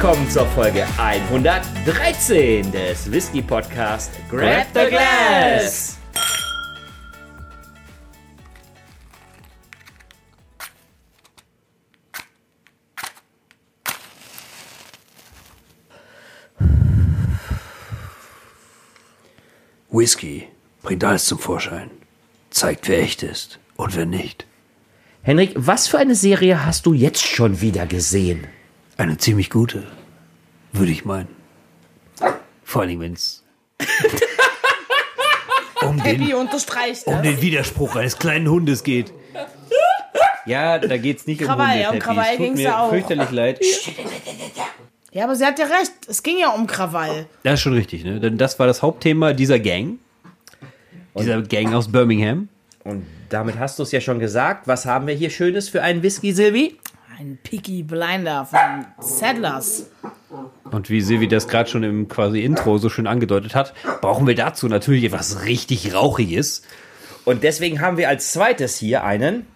willkommen zur Folge 113 des Whisky Podcast Grab the Glass. Whisky bringt alles zum Vorschein. Zeigt, wer echt ist und wer nicht. Henrik, was für eine Serie hast du jetzt schon wieder gesehen? Eine ziemlich gute, würde ich meinen. Vor allem, wenn es um, den, unterstreicht um das. den Widerspruch eines kleinen Hundes geht. Ja, da geht's nicht Krawall, um um Krawall Es tut ging's mir ja auch. fürchterlich leid. Ja, aber sie hat ja recht. Es ging ja um Krawall. Das ist schon richtig, ne? Denn das war das Hauptthema dieser Gang. Dieser Gang aus Birmingham. Und damit hast du es ja schon gesagt. Was haben wir hier Schönes für einen Whisky, Silvi? Ein Picky Blinder von Settlers. Und wie Silvi das gerade schon im quasi Intro so schön angedeutet hat, brauchen wir dazu natürlich etwas richtig Rauchiges. Und deswegen haben wir als zweites hier einen.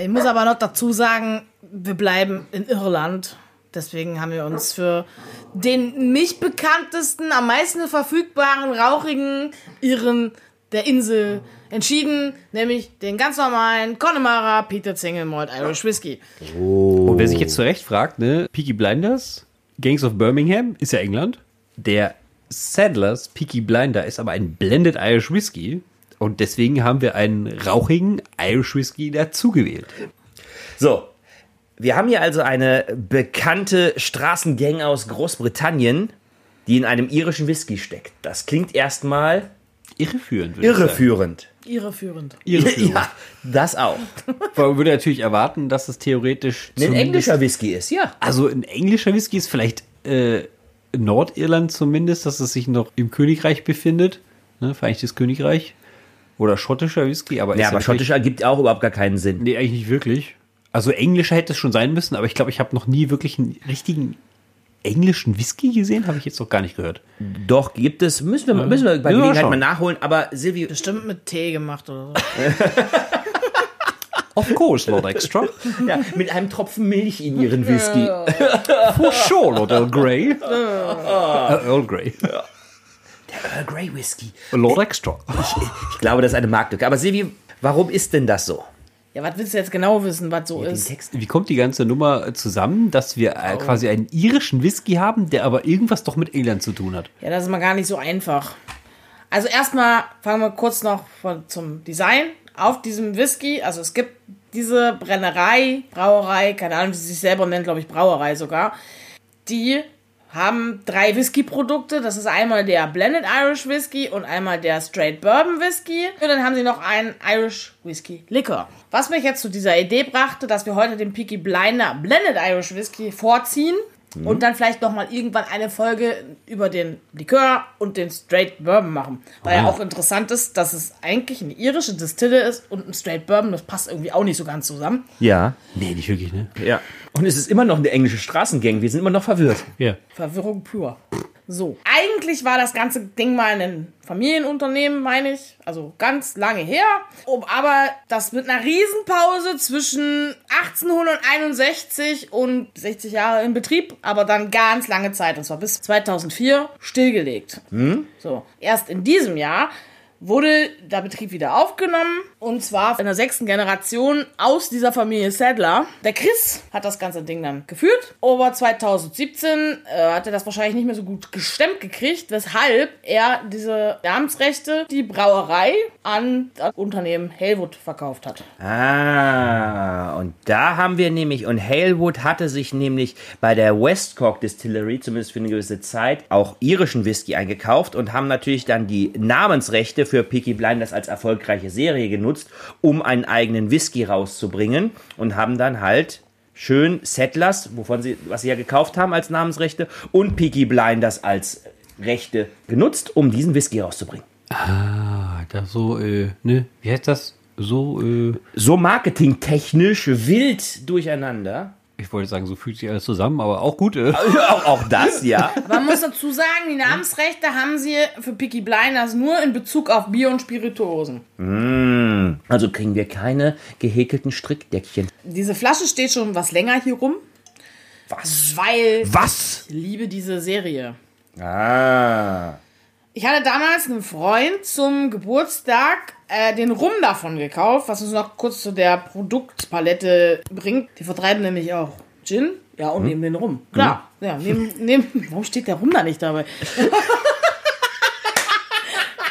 Ich muss aber noch dazu sagen, wir bleiben in Irland. Deswegen haben wir uns für den nicht bekanntesten, am meisten verfügbaren, rauchigen Irren der Insel entschieden, nämlich den ganz normalen Connemara Peter Single Malt Irish Whiskey. Und wer sich jetzt zu Recht fragt, ne? Peaky Blinders, Gangs of Birmingham, ist ja England. Der Sadlers Peaky Blinder ist aber ein Blended Irish Whisky. Und deswegen haben wir einen rauchigen Irish Whisky dazugewählt. So, wir haben hier also eine bekannte Straßengang aus Großbritannien, die in einem irischen Whisky steckt. Das klingt erstmal Irreführend, würde ich sagen. irreführend. Irreführend. Irreführend. Ja, das auch. Man würde natürlich erwarten, dass es theoretisch Ein englischer Whisky ist, ja. Also ein englischer Whisky ist vielleicht äh, Nordirland zumindest, dass es sich noch im Königreich befindet. Ne, Vereinigtes Königreich. Oder schottischer Whisky, aber ist Ja, aber natürlich- schottisch ergibt auch überhaupt gar keinen Sinn. Nee, eigentlich nicht wirklich. Also englischer hätte es schon sein müssen, aber ich glaube, ich habe noch nie wirklich einen richtigen englischen Whisky gesehen, habe ich jetzt noch gar nicht gehört. Doch, gibt es, müssen wir, müssen wir bei Ja, Gelegenheit mal nachholen, aber Silvi, Bestimmt mit Tee gemacht oder so. Of course, Lord Extra. ja, mit einem Tropfen Milch in ihren Whisky. For sure, Lord Earl Grey. Äh, Earl Grey. Earl Grey Whisky. Lord Extra. Ich glaube, das ist eine Marktlücke. Aber Silvi, warum ist denn das so? Ja, was willst du jetzt genau wissen, was so Den ist? Text. Wie kommt die ganze Nummer zusammen, dass wir äh, quasi einen irischen Whisky haben, der aber irgendwas doch mit England zu tun hat? Ja, das ist mal gar nicht so einfach. Also erstmal fangen wir kurz noch von, zum Design auf diesem Whisky. Also es gibt diese Brennerei, Brauerei, keine Ahnung, wie sie sich selber nennt, glaube ich, Brauerei sogar. Die haben drei Whisky-Produkte. Das ist einmal der Blended Irish Whisky und einmal der Straight Bourbon Whisky. Und dann haben sie noch einen Irish Whisky Liquor. Was mich jetzt zu dieser Idee brachte, dass wir heute den Peaky Blinder Blended Irish Whisky vorziehen. Und dann vielleicht noch mal irgendwann eine Folge über den Likör und den Straight Bourbon machen. Weil ja auch interessant ist, dass es eigentlich eine irische Distille ist und ein Straight Bourbon. Das passt irgendwie auch nicht so ganz zusammen. Ja. Nee, nicht wirklich, ne? Ja. Und es ist immer noch eine englische Straßengang. Wir sind immer noch verwirrt. Ja. Verwirrung pur. So. Eigentlich war das ganze Ding mal ein Familienunternehmen, meine ich. Also ganz lange her. Aber das mit einer Riesenpause zwischen 1861 und 60 Jahre in Betrieb, aber dann ganz lange Zeit, und zwar bis 2004, stillgelegt. So. Erst in diesem Jahr wurde der Betrieb wieder aufgenommen und zwar in der sechsten Generation aus dieser Familie Sadler. Der Chris hat das ganze Ding dann geführt, aber 2017 äh, hat er das wahrscheinlich nicht mehr so gut gestemmt gekriegt, weshalb er diese Namensrechte, die Brauerei an das Unternehmen Halewood verkauft hat. Ah, und da haben wir nämlich, und Halewood hatte sich nämlich bei der Westcork Distillery, zumindest für eine gewisse Zeit, auch irischen Whisky eingekauft und haben natürlich dann die Namensrechte für Peaky Blinders als erfolgreiche Serie genutzt, um einen eigenen Whisky rauszubringen und haben dann halt schön Settlers, wovon sie, was sie ja gekauft haben als Namensrechte, und Peaky Blinders als Rechte genutzt, um diesen Whisky rauszubringen. Ah, da so, äh, ne? Wie heißt das? So, äh, So marketingtechnisch wild durcheinander. Ich wollte sagen, so fühlt sich alles zusammen, aber auch gut, auch, auch das, ja. Man muss dazu sagen, die Namensrechte haben sie für Peaky Blinders nur in Bezug auf Bier und Spirituosen. Also kriegen wir keine gehäkelten Strickdeckchen. Diese Flasche steht schon was länger hier rum. Was? Weil Was? ich liebe diese Serie. Ah. Ich hatte damals einem Freund zum Geburtstag äh, den Rum davon gekauft, was uns noch kurz zu der Produktpalette bringt. Die vertreiben nämlich auch Gin. Ja, und neben den Rum. Klar. Ja, neben, neben, warum steht der Rum da nicht dabei?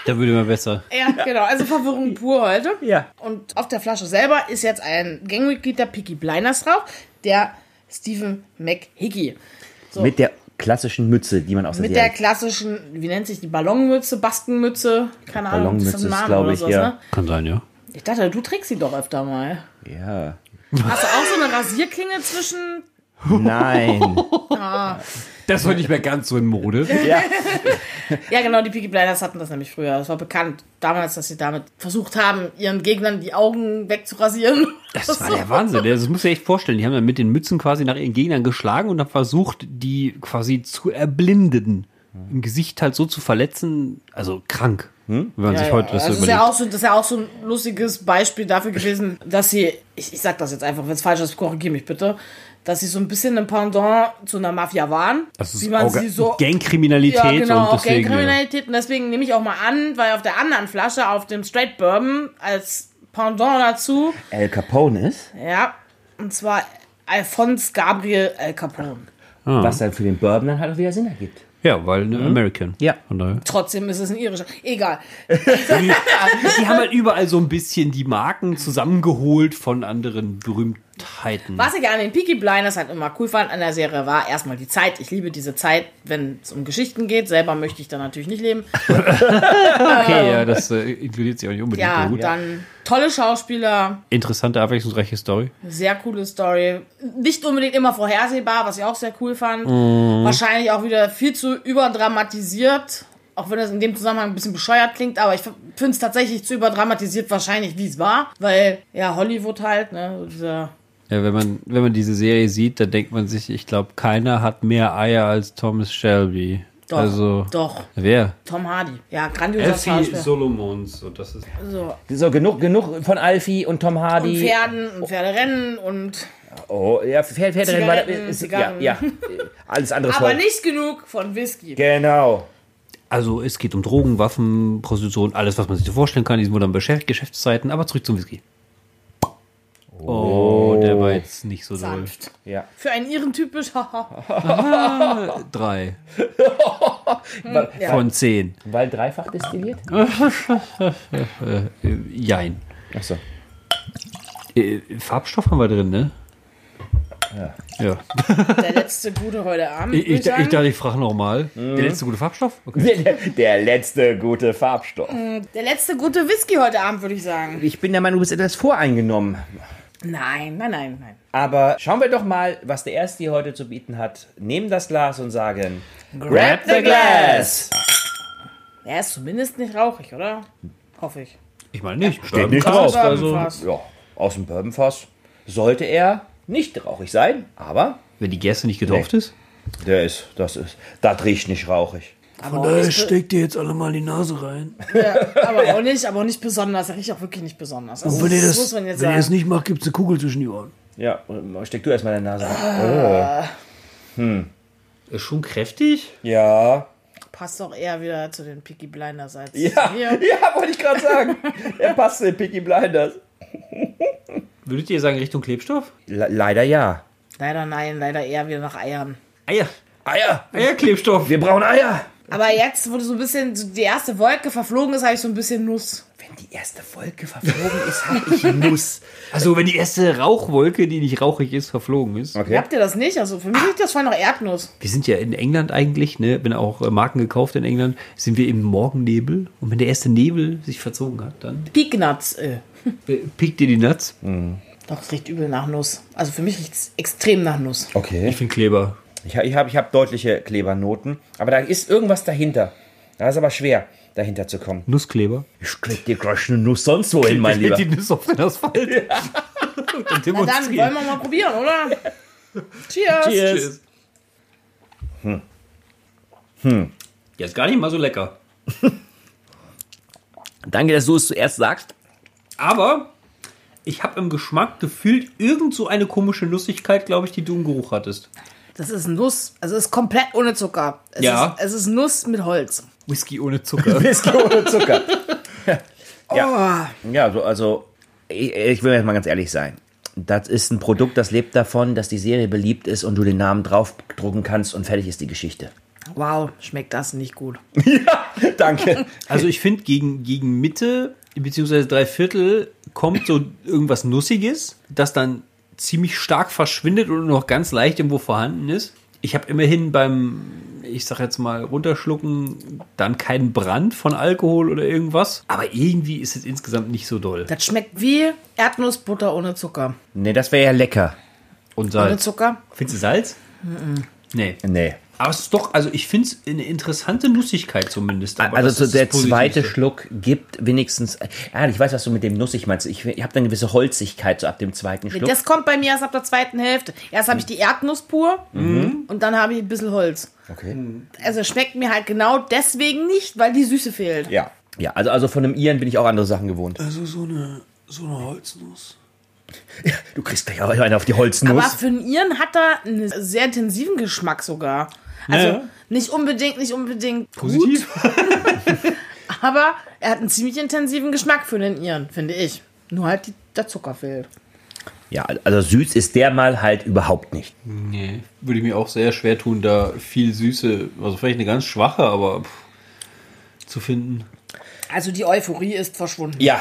Da würde man besser. Ja, genau. Also Verwirrung pur heute. Ja. Und auf der Flasche selber ist jetzt ein Gangmitglied der Peaky Blinders drauf, der Stephen McHickey. Mit der klassischen Mütze, die man aus der Mit der klassischen, wie nennt sich die, Ballonmütze, Baskenmütze, keine Ahnung, Ballonmütze ist, Name glaub oder ich, sowas, ja. ne? Kann sein, ja. Ich dachte, du trägst sie doch öfter mal. Ja. Hast du auch so eine Rasierklinge zwischen. Nein. Das war nicht mehr ganz so in Mode. ja. Ja, genau, die Peaky Blinders hatten das nämlich früher. Das war bekannt damals, dass sie damit versucht haben, ihren Gegnern die Augen wegzurasieren. Das war der Wahnsinn. Das muss ich echt vorstellen. Die haben dann mit den Mützen quasi nach ihren Gegnern geschlagen und dann versucht, die quasi zu erblinden. Im Gesicht halt so zu verletzen. Also krank. Wenn man Ja, sich ja. heute das also so das, ist ja auch so, das ist ja auch so ein lustiges Beispiel dafür gewesen, dass sie, ich, ich sag das jetzt einfach, wenn es falsch ist, korrigiere mich bitte, dass sie so ein bisschen ein Pendant zu einer Mafia waren. Das ist wie man sie so Gangkriminalität Ja, genau, und auch deswegen. Gangkriminalität. Und deswegen nehme ich auch mal an, weil auf der anderen Flasche, auf dem Straight Bourbon, als Pendant dazu, Al Capone ist, ja, und zwar Alphonse Gabriel Al Capone. was dann für den Bourbon dann halt auch wieder Sinn ergibt. Ja, weil eine American. Ja. Trotzdem ist es ein irischer. Egal. Die haben halt überall so ein bisschen die Marken zusammengeholt von anderen Berühmtheiten. Was ich an den Peaky Blinders halt immer cool fand an der Serie war erstmal die Zeit. Ich liebe diese Zeit, wenn es um Geschichten geht. Selber möchte ich da natürlich nicht leben. Okay, ja, das äh, inkludiert sich auch nicht unbedingt. Ja, gut. dann tolle Schauspieler, Interessante, abwechslungsreiche Story. sehr coole Story. Nicht unbedingt immer vorhersehbar, was ich auch sehr cool fand. Mhm. Wahrscheinlich auch wieder viel zu überdramatisiert. Auch wenn das in dem Zusammenhang ein bisschen bescheuert klingt, aber ich finde es tatsächlich zu überdramatisiert, wahrscheinlich wie es war. Weil, ja, Hollywood halt, ne, so dieser Ja, wenn man, wenn man diese Serie sieht, dann denkt man sich, ich glaube, keiner hat mehr Eier als Thomas Shelby. Doch, also, doch. wer? Tom Hardy. Ja, grandioser Elfie Schauspieler. Solomons. Und das ist So, So, genug, genug von Alfie und Tom und Hardy. Pferden und Pferderennen und Oh, ja, Pferd, Pferderennen war ist, ja, ja. Alles andere ist aber voll. nicht genug von Whisky. Genau. Also es geht um Drogen, Waffen, Prostitution, alles, was man sich so vorstellen kann. Die sind wohl dann Beschäft Geschäftszeiten, aber zurück zum Whisky. Oh, der war jetzt nicht so doll. Sanft. Ja. Für einen Iren typisch, haha. Drei Ja. von zehn. Weil dreifach destilliert? Äh, jein. Achso. Äh, Farbstoff haben wir drin, ne? Ja. Der letzte gute heute Abend. Ich, ich, ich dachte, ich frage nochmal. Der letzte gute Farbstoff? Okay. Der, der letzte gute Farbstoff. Der letzte gute Whisky heute Abend, würde ich sagen. Ich bin der Meinung, du bist etwas voreingenommen. Nein, nein, nein, nein. Aber schauen wir doch mal, was der Erste hier heute zu bieten hat. Nehmen das Glas und sagen: Grab the glass! Er ist zumindest nicht rauchig, oder? Hoffe ich. Ich meine nicht. Steht nicht Aus drauf. dem Also, ja, aus dem Bourbonfass sollte er nicht rauchig sein, aber Wenn die Gerste nicht getauft ist? der ist, das ist, das riecht nicht rauchig. Aber, nicht, be- steckt ihr jetzt alle mal die Nase rein. aber auch nicht, aber auch nicht besonders. Er riecht auch wirklich nicht besonders. Also, Und wenn ihr das, das, muss man jetzt wenn ihr es nicht macht, gibt es eine Kugel zwischen die Ohren. Ja, steck du erstmal deine Nase rein. Ist schon kräftig. Ja. Passt doch eher wieder zu den Peaky Blinders als Ja, hier. ja, wollte ich gerade sagen. Er passt zu den Picky Blinders. Würdet ihr sagen Richtung Klebstoff? Le leider ja. Leider nein, leider eher wieder nach Eiern. Eier. Eier! Eierklebstoff. Wir brauchen Eier! Aber jetzt, wo so ein bisschen so die erste Wolke verflogen ist, habe ich so ein bisschen Nuss. Wenn die erste Wolke verflogen ist, hab ich Nuss. Also wenn die erste Rauchwolke, die nicht rauchig ist, verflogen ist. Okay. Habt ihr das nicht? Also für mich riecht das voll nach Erdnuss. Wir sind ja in England eigentlich, ne? Wenn auch äh, Marken gekauft in England, sind wir im Morgennebel. Und wenn der erste Nebel sich verzogen hat, dann Peaknuts. Äh. äh, piekt ihr die Nuts. Doch, es riecht übel nach Nuss. Also für mich riecht es extrem nach Nuss. Okay. Ich finde Kleber. Ich, ich habe ich hab deutliche Klebernoten, aber da ist irgendwas dahinter. Da ist aber schwer, dahinter zu kommen. Nusskleber. Ich steck dir gleich eine Nuss sonst wo hin, mein Lieber. Die Nuss auf den Asphalt. Und Na dann wollen wir mal probieren, oder? Cheers. Cheers. Hm. Ja, ist gar nicht mal so lecker. Danke, dass du es zuerst sagst. Aber ich habe im Geschmack gefühlt irgend so eine komische Nussigkeit, glaube ich, die du im Geruch hattest. Das ist Nuss. Also es ist komplett ohne Zucker. Es Ja. Ist, es ist Nuss mit Holz. Whisky ohne Zucker. Whisky ohne Zucker. Oh. ja, ja so, also ich, ich will jetzt mal ganz ehrlich sein. Das ist ein Produkt, das lebt davon, dass die Serie beliebt ist und du den Namen draufdrucken kannst und fertig ist die Geschichte. Wow, schmeckt das nicht gut. Danke. Also ich finde, gegen, gegen Mitte beziehungsweise drei Viertel kommt so irgendwas Nussiges, das dann ziemlich stark verschwindet und noch ganz leicht irgendwo vorhanden ist. Ich habe immerhin beim, ich sag jetzt mal, runterschlucken, dann keinen Brand von Alkohol oder irgendwas. Aber irgendwie ist es insgesamt nicht so doll. Das schmeckt wie Erdnussbutter ohne Zucker. Nee, das wäre ja lecker. Und Ohne Salz. Zucker? Findest du Salz? Nee. Nee. Aber es ist doch, also ich finde es eine interessante Nussigkeit zumindest. Aber Also so der zweite Schluck gibt wenigstens. Ja, ich weiß, was du mit dem nussig meinst. Ich, ich habe dann eine gewisse Holzigkeit so ab dem zweiten Schluck. Das kommt bei mir erst ab der zweiten Hälfte. Erst habe ich die Erdnuss pur und dann habe ich ein bisschen Holz. Okay. Also schmeckt mir halt genau deswegen nicht, weil die Süße fehlt. Ja. Ja, also, also von einem Iren bin ich auch andere Sachen gewohnt. Also so eine, so eine Holznuss. Du kriegst gleich auch eine auf die Aber Holznuss. für einen Iren hat er einen sehr intensiven Geschmack sogar. Also Ja. nicht unbedingt, nicht unbedingt Positiv? gut, aber er hat einen ziemlich intensiven Geschmack für den Iren, finde ich. Nur halt die, der Zucker fehlt. Ja, also süß ist der mal halt überhaupt nicht. Nee, würde ich mir auch sehr schwer tun, da viel Süße, also vielleicht eine ganz schwache, aber pff, zu finden. Also die Euphorie ist verschwunden. Ja,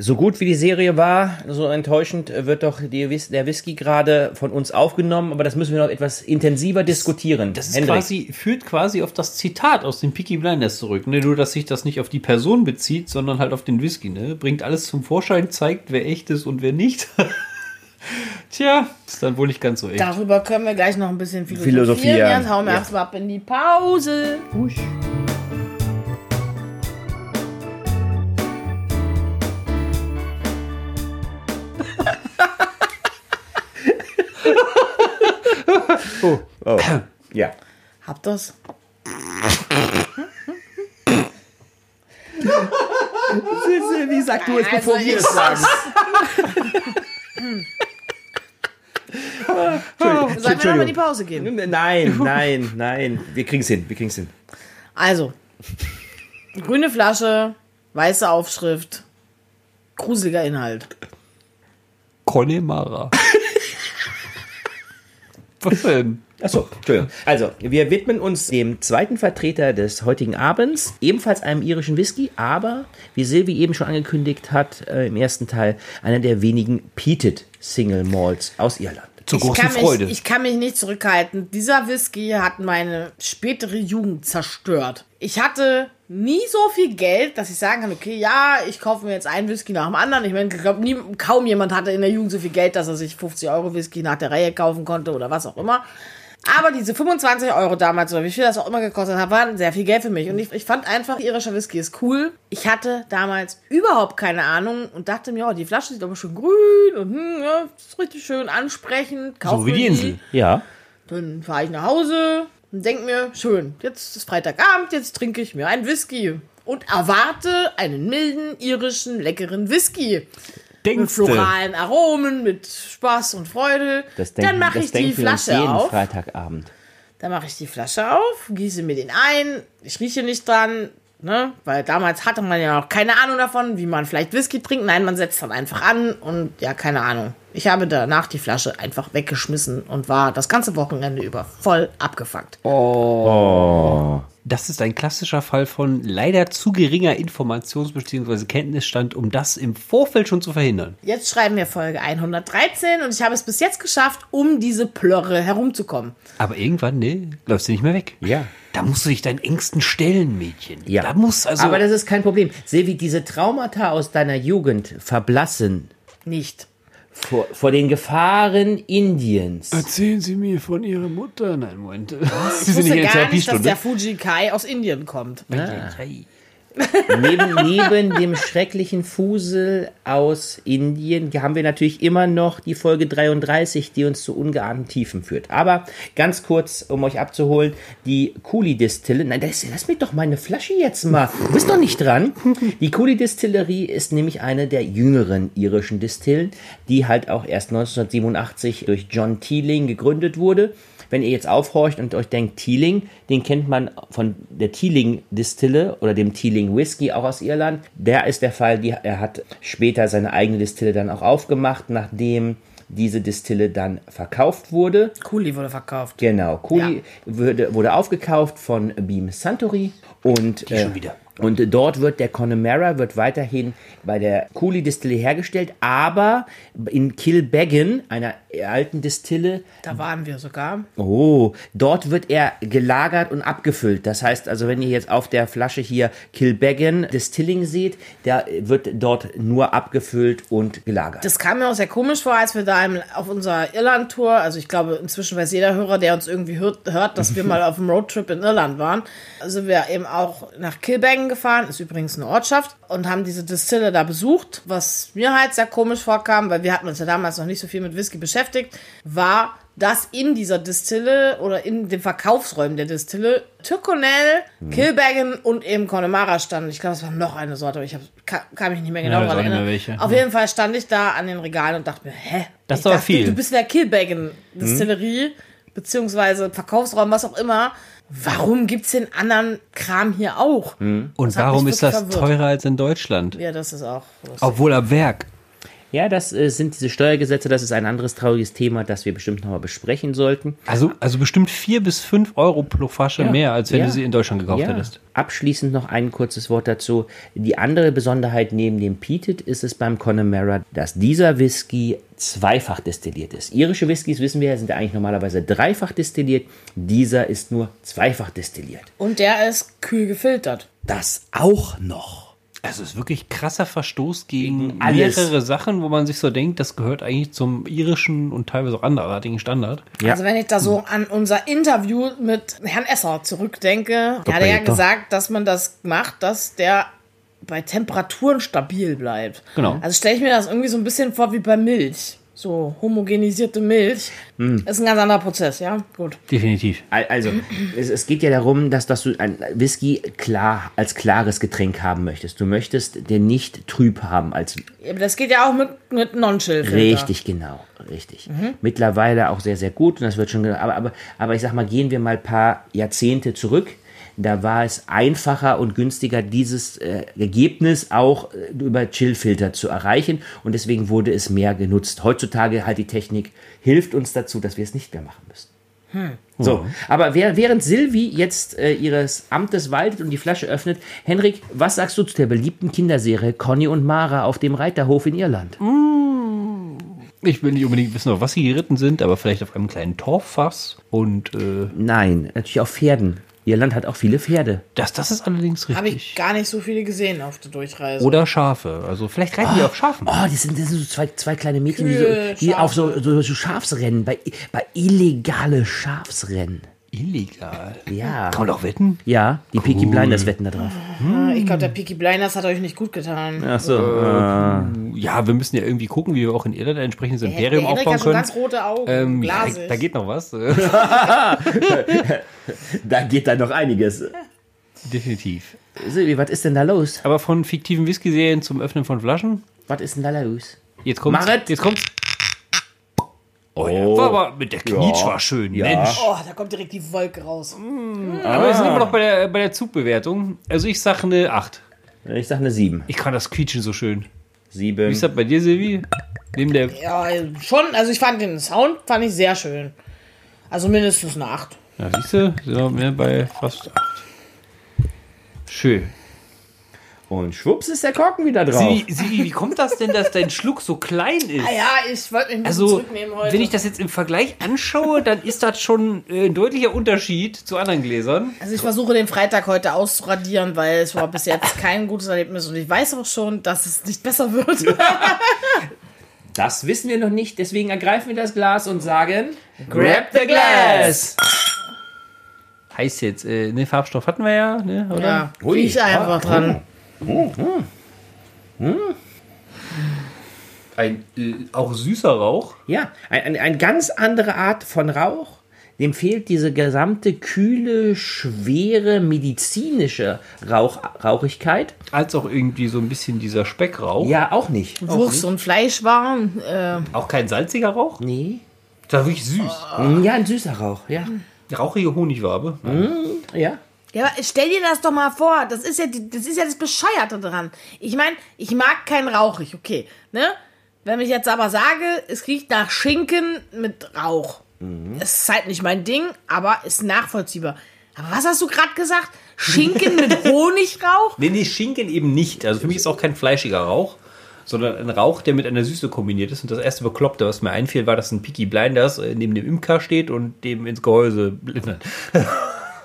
so gut wie die Serie war, so enttäuschend wird doch die, Whis- der Whisky gerade von uns aufgenommen, aber das müssen wir noch etwas intensiver diskutieren. Das ist Hendrik, quasi, führt quasi auf das Zitat aus den Peaky Blinders zurück. Ne? Nur, dass sich das nicht auf die Person bezieht, sondern halt auf den Whisky. Ne? Bringt alles zum Vorschein, zeigt, wer echt ist und wer nicht. Tja, ist dann wohl nicht ganz so echt. Darüber können wir gleich noch ein bisschen philosophieren. Philosophieren, Jetzt hauen wir ja. erstmal ab in die Pause. ja. Habt ihr's? Wie sagst du es, Also ich- es sagen? Sollen wir noch mal in die Pause gehen? Nein, nein, nein. Wir kriegen's hin, wir kriegen's hin. Also, grüne Flasche, weiße Aufschrift, gruseliger Inhalt. Connemara. Was denn? Achso, Entschuldigung. Also, wir widmen uns dem zweiten Vertreter des heutigen Abends, ebenfalls einem irischen Whisky, aber, wie Silvi eben schon angekündigt hat, äh, im ersten Teil, einer der wenigen Peated Single Malts aus Irland. Zur Ich großen kann, Freude. mich, ich kann mich nicht zurückhalten. Dieser Whisky hat meine spätere Jugend zerstört. Ich hatte nie so viel Geld, dass ich sagen kann, okay, ja, ich kaufe mir jetzt einen Whisky nach dem anderen. Ich meine, ich glaube, kaum jemand hatte in der Jugend so viel Geld, dass er sich 50 Euro Whisky nach der Reihe kaufen konnte oder was auch immer. Aber diese 25 Euro damals, oder wie viel das auch immer gekostet hat, waren sehr viel Geld für mich. Und ich, ich fand einfach, irischer Whisky ist cool. Ich hatte damals überhaupt keine Ahnung und dachte mir, oh, die Flasche sieht aber schön grün und hm, ja, ist richtig schön ansprechend. Kauf So wie die Insel. Ja. Dann fahre ich nach Hause und denke mir, schön, jetzt ist Freitagabend, jetzt trinke ich mir einen Whisky. Und erwarte einen milden, irischen, leckeren Whisky. Mit Denkste. floralen Aromen, mit Spaß und Freude. Das Dann denken, mache das ich die Flasche jeden auf. Freitagabend. Dann mache ich die Flasche auf, gieße mir den ein. Ich rieche nicht dran, ne? Weil damals hatte man ja noch keine Ahnung davon, wie man vielleicht Whisky trinkt. Nein, man setzt dann einfach an und ja, keine Ahnung. Ich habe danach die Flasche einfach weggeschmissen und war das ganze Wochenende über voll abgefuckt. Das ist ein klassischer Fall von leider zu geringer Informations- bzw. Kenntnisstand, um das im Vorfeld schon zu verhindern. Jetzt schreiben wir Folge 113 und ich habe es bis jetzt geschafft, um diese Plörre herumzukommen. Aber irgendwann, ne, läufst du nicht mehr weg. Ja. Da musst du dich deinen Ängsten stellen, Mädchen. Ja. Da muss also. Aber das ist kein Problem. Silvi, diese Traumata aus deiner Jugend verblassen Nicht. Vor, vor den Gefahren Indiens. Erzählen Sie mir von Ihrer Mutter. Nein, Moment. Ich wusste gar nicht, dass der Fuji Kai aus Indien kommt. Neben, neben dem schrecklichen Fusel aus Indien haben wir natürlich immer noch die Folge 33, die uns zu ungeahnten Tiefen führt. Aber ganz kurz, um euch abzuholen, die Cooley-Distille, nein, das, lass mir doch meine Flasche jetzt mal. Du bist doch nicht dran. Die Cooley-Distillerie ist nämlich eine der jüngeren irischen Distillen, die halt auch erst 1987 durch John Teeling gegründet wurde. Wenn ihr jetzt aufhorcht und euch denkt, Teeling, den kennt man von der Teeling-Distille oder dem Teeling Whisky auch aus Irland. Der ist der Fall, die, er hat später seine eigene Distille dann auch aufgemacht, nachdem diese Distille dann verkauft wurde. Cooley wurde verkauft. Genau, Cooley wurde, wurde aufgekauft von Beam Suntory und äh, schon wieder. Und dort wird der Connemara wird weiterhin bei der Cooley Distille hergestellt, aber in Kilbeggan, einer alten Distille, Da waren wir sogar. Oh, dort wird er gelagert und abgefüllt. Das heißt also, wenn ihr jetzt auf der Flasche hier Kilbeggan Distilling seht, der wird dort nur abgefüllt und gelagert. Das kam mir auch sehr komisch vor, als wir da auf unserer Irland-Tour, also ich glaube, inzwischen weiß jeder Hörer, der uns irgendwie hört, hört dass wir mal auf einem Roadtrip in Irland waren, sind wir eben auch nach Kilbeggan gefahren, ist übrigens eine Ortschaft, und haben diese Distille da besucht. Was mir halt sehr komisch vorkam, weil wir hatten uns ja damals noch nicht so viel mit Whisky beschäftigt, war, dass in dieser Distille oder in den Verkaufsräumen der Distille Tyrconnell, Kilbeggan und eben Connemara standen. Ich glaube, es war noch eine Sorte, aber ich hab, kann, kann mich nicht mehr genau daran mehr erinnern. welche. Auf jeden Fall stand ich da an den Regalen und dachte mir, hä? Das dachte, viel. Du bist in der Kilbeggan Distillerie, beziehungsweise Verkaufsraum, was auch immer. Warum gibt's den anderen Kram hier auch? Und Das hat warum ist das verwirrt. teurer als in Deutschland? Ja, das ist auch. lustig. Obwohl ab Werk. Ja, das äh, sind diese Steuergesetze, das ist ein anderes trauriges Thema, das wir bestimmt nochmal besprechen sollten. Also, also bestimmt vier bis fünf Euro pro Flasche mehr, als wenn Ja. du sie in Deutschland gekauft Ja. hättest. Abschließend noch ein kurzes Wort dazu. Die andere Besonderheit neben dem Peated ist es beim Connemara, dass dieser Whisky zweifach destilliert ist. Irische Whiskys, wissen wir, sind ja eigentlich normalerweise dreifach destilliert. Dieser ist nur zweifach destilliert. Und der ist kühl gefiltert. Das auch noch. Also es ist wirklich krasser Verstoß gegen alles. mehrere Sachen, wo man sich so denkt, das gehört eigentlich zum irischen und teilweise auch anderartigen Standard. Ja. Also wenn ich da so an unser Interview mit Herrn Esser zurückdenke, der hat ja Doppelter. gesagt, dass man das macht, dass der bei Temperaturen stabil bleibt. Genau. Also stelle ich mir das irgendwie so ein bisschen vor wie bei Milch. So homogenisierte Milch. Ist ein ganz anderer Prozess, ja? Gut. Definitiv. Al- Also, es, es geht ja darum, dass, dass du ein Whisky klar als klares Getränk haben möchtest. Du möchtest den nicht trüb haben als Aber das geht ja auch mit, mit Non-Chill. Richtig, genau, richtig. Mittlerweile auch sehr, sehr gut und das wird schon, aber, aber, aber ich sag mal, gehen wir mal ein paar Jahrzehnte zurück. Da war es einfacher und günstiger, dieses äh, Ergebnis auch äh, über Chillfilter zu erreichen und deswegen wurde es mehr genutzt. Heutzutage halt die Technik hilft uns dazu, dass wir es nicht mehr machen müssen. So, aber wer- während Silvi jetzt äh, ihres Amtes waltet und die Flasche öffnet, Henrik, was sagst du zu der beliebten Kinderserie Conny und Mara auf dem Reiterhof in Irland? Ich will nicht unbedingt wissen, auf was sie geritten sind, aber vielleicht auf einem kleinen Torffass. Und äh, Nein, natürlich auf Pferden. Irland hat auch viele Pferde. das, das ist allerdings Habe ich richtig. gar nicht so viele gesehen auf der Durchreise. Oder Schafe. Also vielleicht reiten die auf Schafen. Oh, das sind, das sind so zwei, zwei kleine Mädchen, die, Kühe, so, die auf so, so, so Schafsrennen, bei, bei illegale Schafsrennen. Illegal. Ja. Kann man doch wetten? Ja, die Peaky Blinders wetten da drauf. ich glaube, der Peaky Blinders hat euch nicht gut getan. Ach so. Ja, wir müssen ja irgendwie gucken, wie wir auch in Irland ein entsprechendes Der Imperium Henrik aufbauen hat so können. ganz rote Augen, Ähm, ja, da geht noch was. Da geht da noch einiges. Definitiv. Silvi, was ist denn da los? Aber von fiktiven Whisky-Serien zum Öffnen von Flaschen. Was ist denn da los? Jetzt kommt's. Marit? Jetzt kommt's. Oh, ja. War aber mit der Knietsch war schön. Mensch. Oh, da kommt direkt die Wolke raus. Aber wir sind immer noch bei der, bei der Zugbewertung. Also ich sage eine 8. Ich sag eine 7. Ich kann das Quietschen so schön. 7. Wie ist das bei dir, Silvi? Neben der. Ja, schon. Also ich fand den Sound fand ich sehr schön. Also mindestens eine 8. Ja, siehst du, sind wir mehr bei fast 8. Schön. Und schwupps ist der Korken wieder drauf. Silvi, Silvi, wie kommt das denn, dass dein Schluck so klein ist? Ah ja, ich wollte mich ein bisschen Also, zurücknehmen heute. wenn ich das jetzt im Vergleich anschaue, dann ist das schon äh, ein deutlicher Unterschied zu anderen Gläsern. also ich versuche den Freitag heute auszuradieren, weil es war bis jetzt kein gutes Erlebnis und ich weiß auch schon, dass es nicht besser wird. Das wissen wir noch nicht, deswegen ergreifen wir das Glas und sagen: Grab the glass! Heißt jetzt, äh, ne, Farbstoff hatten wir ja, ne, oder? ja, riech einfach dran. Ein äh, auch süßer Rauch. Ja, ein, ein, eine ganz andere Art von Rauch. Dem fehlt diese gesamte kühle, schwere, medizinische Rauch, Rauchigkeit. Als auch irgendwie so ein bisschen dieser Speckrauch. Ja, auch nicht. Wurst und Fleisch waren. Äh, Auch kein salziger Rauch. Nee. Das war wirklich süß. Ja, ein süßer Rauch, ja. Rauchige Honigwabe. Ja. Ja, aber stell dir das doch mal vor. Das ist ja, die, das ist ja das Bescheuerte dran. Ich meine, ich mag keinen rauchig, okay. Ne? Wenn ich jetzt aber sage, es riecht nach Schinken mit Rauch. Es ist halt nicht mein Ding, aber ist nachvollziehbar. Aber was hast du gerade gesagt? Schinken mit Honigrauch? Nee, nee, Schinken eben nicht. Also für mich ist auch kein fleischiger Rauch, sondern ein Rauch, der mit einer Süße kombiniert ist. Und das erste Bekloppte, was mir einfiel, war, dass ein Peaky Blinders äh, neben dem Imker steht und dem ins Gehäuse blindert.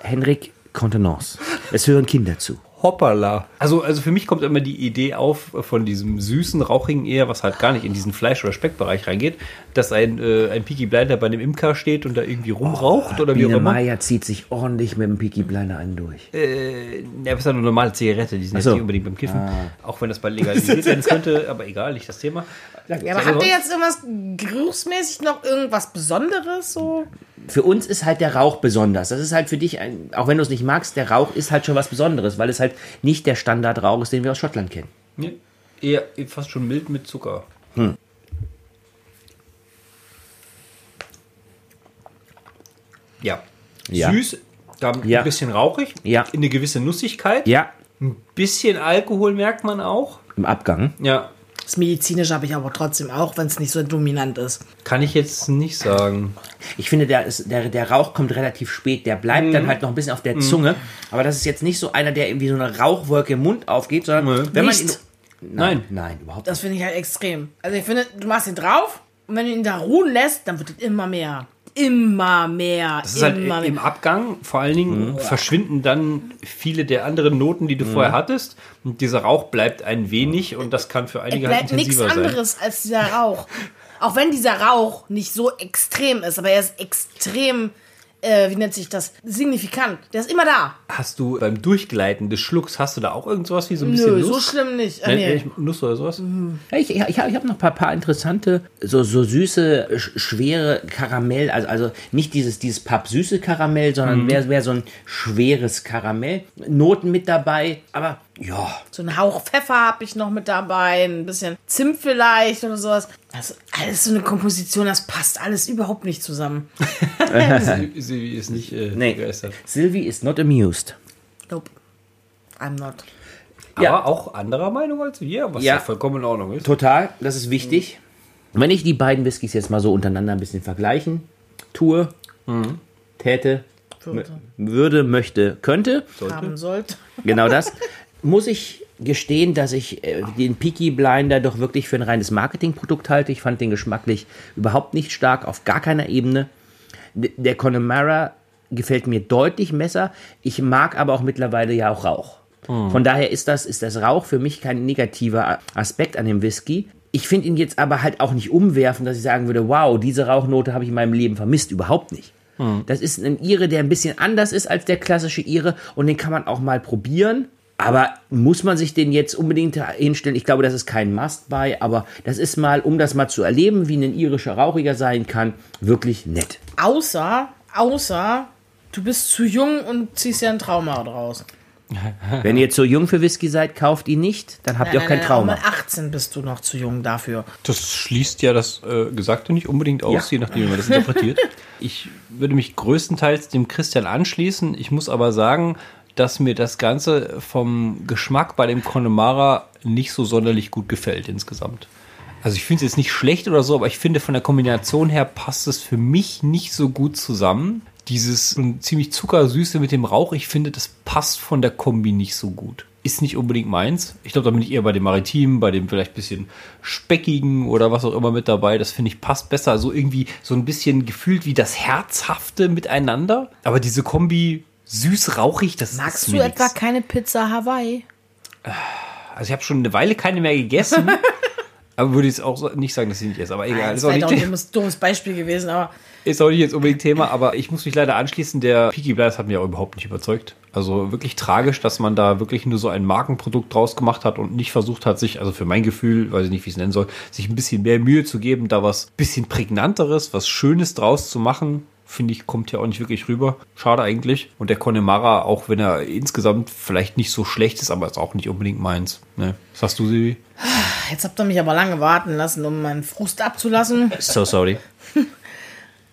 Henrik Contenance. Es hören Kinder zu. Hoppala. Also, also für mich kommt immer die Idee auf von diesem süßen, rauchigen eher, was halt gar nicht in diesen Fleisch- oder Speckbereich reingeht, dass ein, äh, ein Peaky Blinder bei einem Imker steht und da irgendwie rumraucht oder wie auch immer. Meier zieht sich ordentlich mit dem Peaky Blinder einen durch. Äh, ja, das ist ja eine normale Zigarette, die sind jetzt so. nicht unbedingt beim Kiffen. Auch wenn das bald legalisiert werden könnte, aber egal, nicht das Thema. Ja, aber habt ihr jetzt irgendwas geruchsmäßig noch irgendwas Besonderes so? Für uns ist halt der Rauch besonders. Das ist halt für dich, ein, auch wenn du es nicht magst, der Rauch ist halt schon was Besonderes, weil es halt nicht der Standardrauch ist, den wir aus Schottland kennen. Nee, eher fast schon mild mit Zucker. Ja. Ja. Süß, dann Ja. ein bisschen rauchig, Ja. eine gewisse Nussigkeit, Ja, ein bisschen Alkohol merkt man auch. im Abgang. Ja, Das medizinische habe ich aber trotzdem auch, wenn es nicht so dominant ist. kann ich jetzt nicht sagen. Ich finde, der, ist, der, der Rauch kommt relativ spät. Der bleibt Mhm. dann halt noch ein bisschen auf der Zunge. Aber das ist jetzt nicht so einer, der irgendwie so eine Rauchwolke im Mund aufgeht, sondern Nee. wenn man Nicht. ihn. Nein. Nein, überhaupt Das finde ich halt extrem. Also ich finde, du machst ihn drauf und wenn du ihn da ruhen lässt, dann wird es immer mehr. Immer mehr. Das ist halt im mehr. Abgang, vor allen Dingen verschwinden dann viele der anderen Noten, die du vorher hattest. Und dieser Rauch bleibt ein wenig und das kann für einige halt bleibt nichts intensiver sein. anderes als dieser Rauch. Auch wenn dieser Rauch nicht so extrem ist, aber er ist extrem, äh, wie nennt sich das? Signifikant. Der ist immer da. Hast du beim Durchgleiten des Schlucks, hast du da auch irgend sowas wie so ein bisschen Nö, Nuss? so schlimm nicht. Ah, Nee, Nuss oder sowas? Ja, Ich, ich, ich habe ich hab noch ein paar, paar interessante, so, so süße, sch- schwere Karamell, also, also nicht dieses, dieses pappsüße Karamell, sondern wäre wär so ein schweres Karamell. Noten mit dabei, aber ja, So ein Hauch Pfeffer habe ich noch mit dabei, ein bisschen Zimt vielleicht oder sowas. Also alles so eine Komposition, das passt alles überhaupt nicht zusammen. Sie ist nicht äh, nee. begeistert. Sylvie is not amused. Nope. I'm not. Aber Ja. auch anderer Meinung als wir, was Ja. ja, vollkommen in Ordnung ist. Total, das ist wichtig. Wenn ich die beiden Whiskys jetzt mal so untereinander ein bisschen vergleichen tue, täte, Würde. würde, möchte, könnte, Haben sollte. genau das, muss ich gestehen, dass ich äh, den Peaky Blinder doch wirklich für ein reines Marketingprodukt halte. Ich fand den geschmacklich überhaupt nicht stark, auf gar keiner Ebene. Der Connemara gefällt mir deutlich besser. Ich mag aber auch mittlerweile ja auch Rauch. Von daher ist das, ist das Rauch für mich kein negativer Aspekt an dem Whisky. Ich finde ihn jetzt aber halt auch nicht umwerfen, dass ich sagen würde, wow, diese Rauchnote habe ich in meinem Leben vermisst. Überhaupt nicht. Das ist ein Ire, der ein bisschen anders ist als der klassische Ire und den kann man auch mal probieren. Aber muss man sich den jetzt unbedingt hinstellen? Ich glaube, das ist kein Must-Buy, aber das ist mal, um das mal zu erleben, wie ein irischer Rauchiger sein kann, wirklich nett. Außer, außer, du bist zu jung und ziehst ja ein Trauma draus. Wenn ihr zu jung für Whisky seid, kauft ihn nicht, dann habt ihr auch kein Auch Trauma. mit 18 bist du noch zu jung dafür. Das schließt ja das äh, Gesagte nicht unbedingt aus, Ja. je nachdem, wie man das interpretiert. Ich würde mich größtenteils dem Christian anschließen. Ich muss aber sagen, dass mir das Ganze vom Geschmack bei dem Connemara nicht so sonderlich gut gefällt insgesamt. Also ich finde es jetzt nicht schlecht oder so, aber ich finde von der Kombination her passt es für mich nicht so gut zusammen. Dieses ziemlich zuckersüße mit dem Rauch, ich finde, das passt von der Kombi nicht so gut. Ist nicht unbedingt meins. Ich glaube, da bin ich eher bei dem Maritimen, bei dem vielleicht bisschen speckigen oder was auch immer mit dabei. Das finde ich passt besser. Also irgendwie so ein bisschen gefühlt wie das Herzhafte miteinander. Aber diese Kombi süß-rauchig, das Magst du etwa nix. keine Pizza Hawaii? Also ich habe schon eine Weile keine mehr gegessen. aber würde jetzt auch nicht sagen, dass ich nicht esse. Aber egal, das ist auch, wäre nicht, doch ein dummes, Beispiel gewesen, aber ist auch nicht jetzt unbedingt Thema. Aber ich muss mich leider anschließen. Der Peaky Blinders hat mir auch überhaupt nicht überzeugt. Also wirklich tragisch, dass man da wirklich nur so ein Markenprodukt draus gemacht hat und nicht versucht hat, sich, also für mein Gefühl, weiß ich nicht, wie ich es nennen soll, sich ein bisschen mehr Mühe zu geben, da was bisschen prägnanteres, was Schönes draus zu machen. Finde ich, kommt ja auch nicht wirklich rüber. Schade eigentlich. Und der Connemara, auch wenn er insgesamt vielleicht nicht so schlecht ist, aber ist auch nicht unbedingt meins. Ne? Was hast du, Silvi? Jetzt habt ihr mich aber lange warten lassen, um meinen Frust abzulassen. So sorry.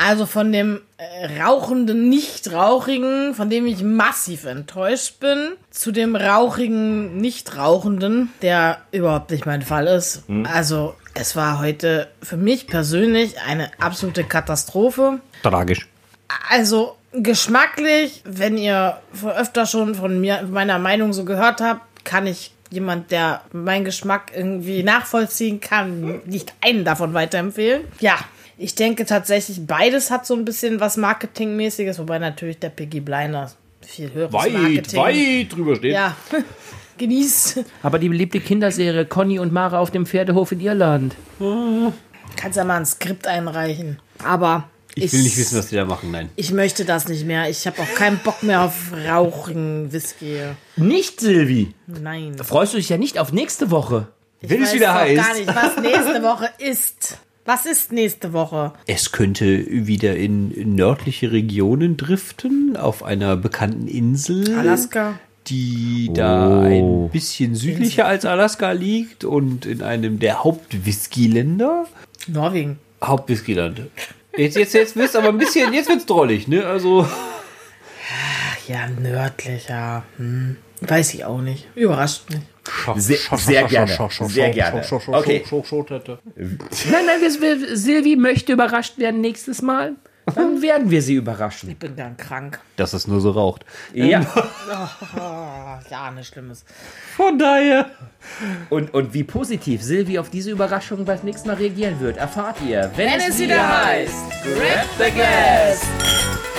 Also von dem äh, rauchenden Nichtrauchigen, von dem ich massiv enttäuscht bin, zu dem rauchigen Nichtrauchenden, der überhaupt nicht mein Fall ist. Also es war heute für mich persönlich eine absolute Katastrophe. Tragisch. Also geschmacklich, wenn ihr öfter schon von mir meiner Meinung so gehört habt, kann ich jemand, der meinen Geschmack irgendwie nachvollziehen kann, nicht einen davon weiterempfehlen. Ja, ich denke tatsächlich, beides hat so ein bisschen was Marketingmäßiges, wobei natürlich der Piggy Blinder viel höheres Weit, Marketing. weit drüber steht. Ja, genießt. Aber die beliebte Kinderserie Conny und Mara auf dem Pferdehof in Irland. Kannst ja mal ein Skript einreichen. Aber Ich will nicht wissen, was die da machen, nein. Ich möchte das nicht mehr. Ich habe auch keinen Bock mehr auf rauchigen Whisky. Nicht, Silvi. Nein. Freust du dich ja nicht auf nächste Woche? Ich Wenn es weiß wieder heißt. gar nicht, was nächste Woche ist. Was ist nächste Woche? Es könnte wieder in nördliche Regionen driften, auf einer bekannten Insel. Alaska. Die da ein bisschen südlicher als Alaska liegt und in einem der Hauptwhisky-Länder. Norwegen. Hauptwhisky-Land. Jetzt, jetzt, jetzt wird's aber ein bisschen, jetzt wird's drollig, ne? Also. Ach ja, nördlicher. Hm. Weiß ich auch nicht. Überrascht mich. Sehr, sehr gerne. Sehr gerne. Okay. Nein, nein, wir, Silvi möchte überrascht werden nächstes Mal. Dann werden wir sie überraschen. Ich bin dann krank. Dass es nur so raucht. Ja. Oh, ja, nichts Schlimmes. Von daher. Und, und wie positiv Silvi auf diese Überraschung beim nächsten Mal reagieren wird, erfahrt ihr, wenn, Wenn es wieder heißt, Grab the Gas.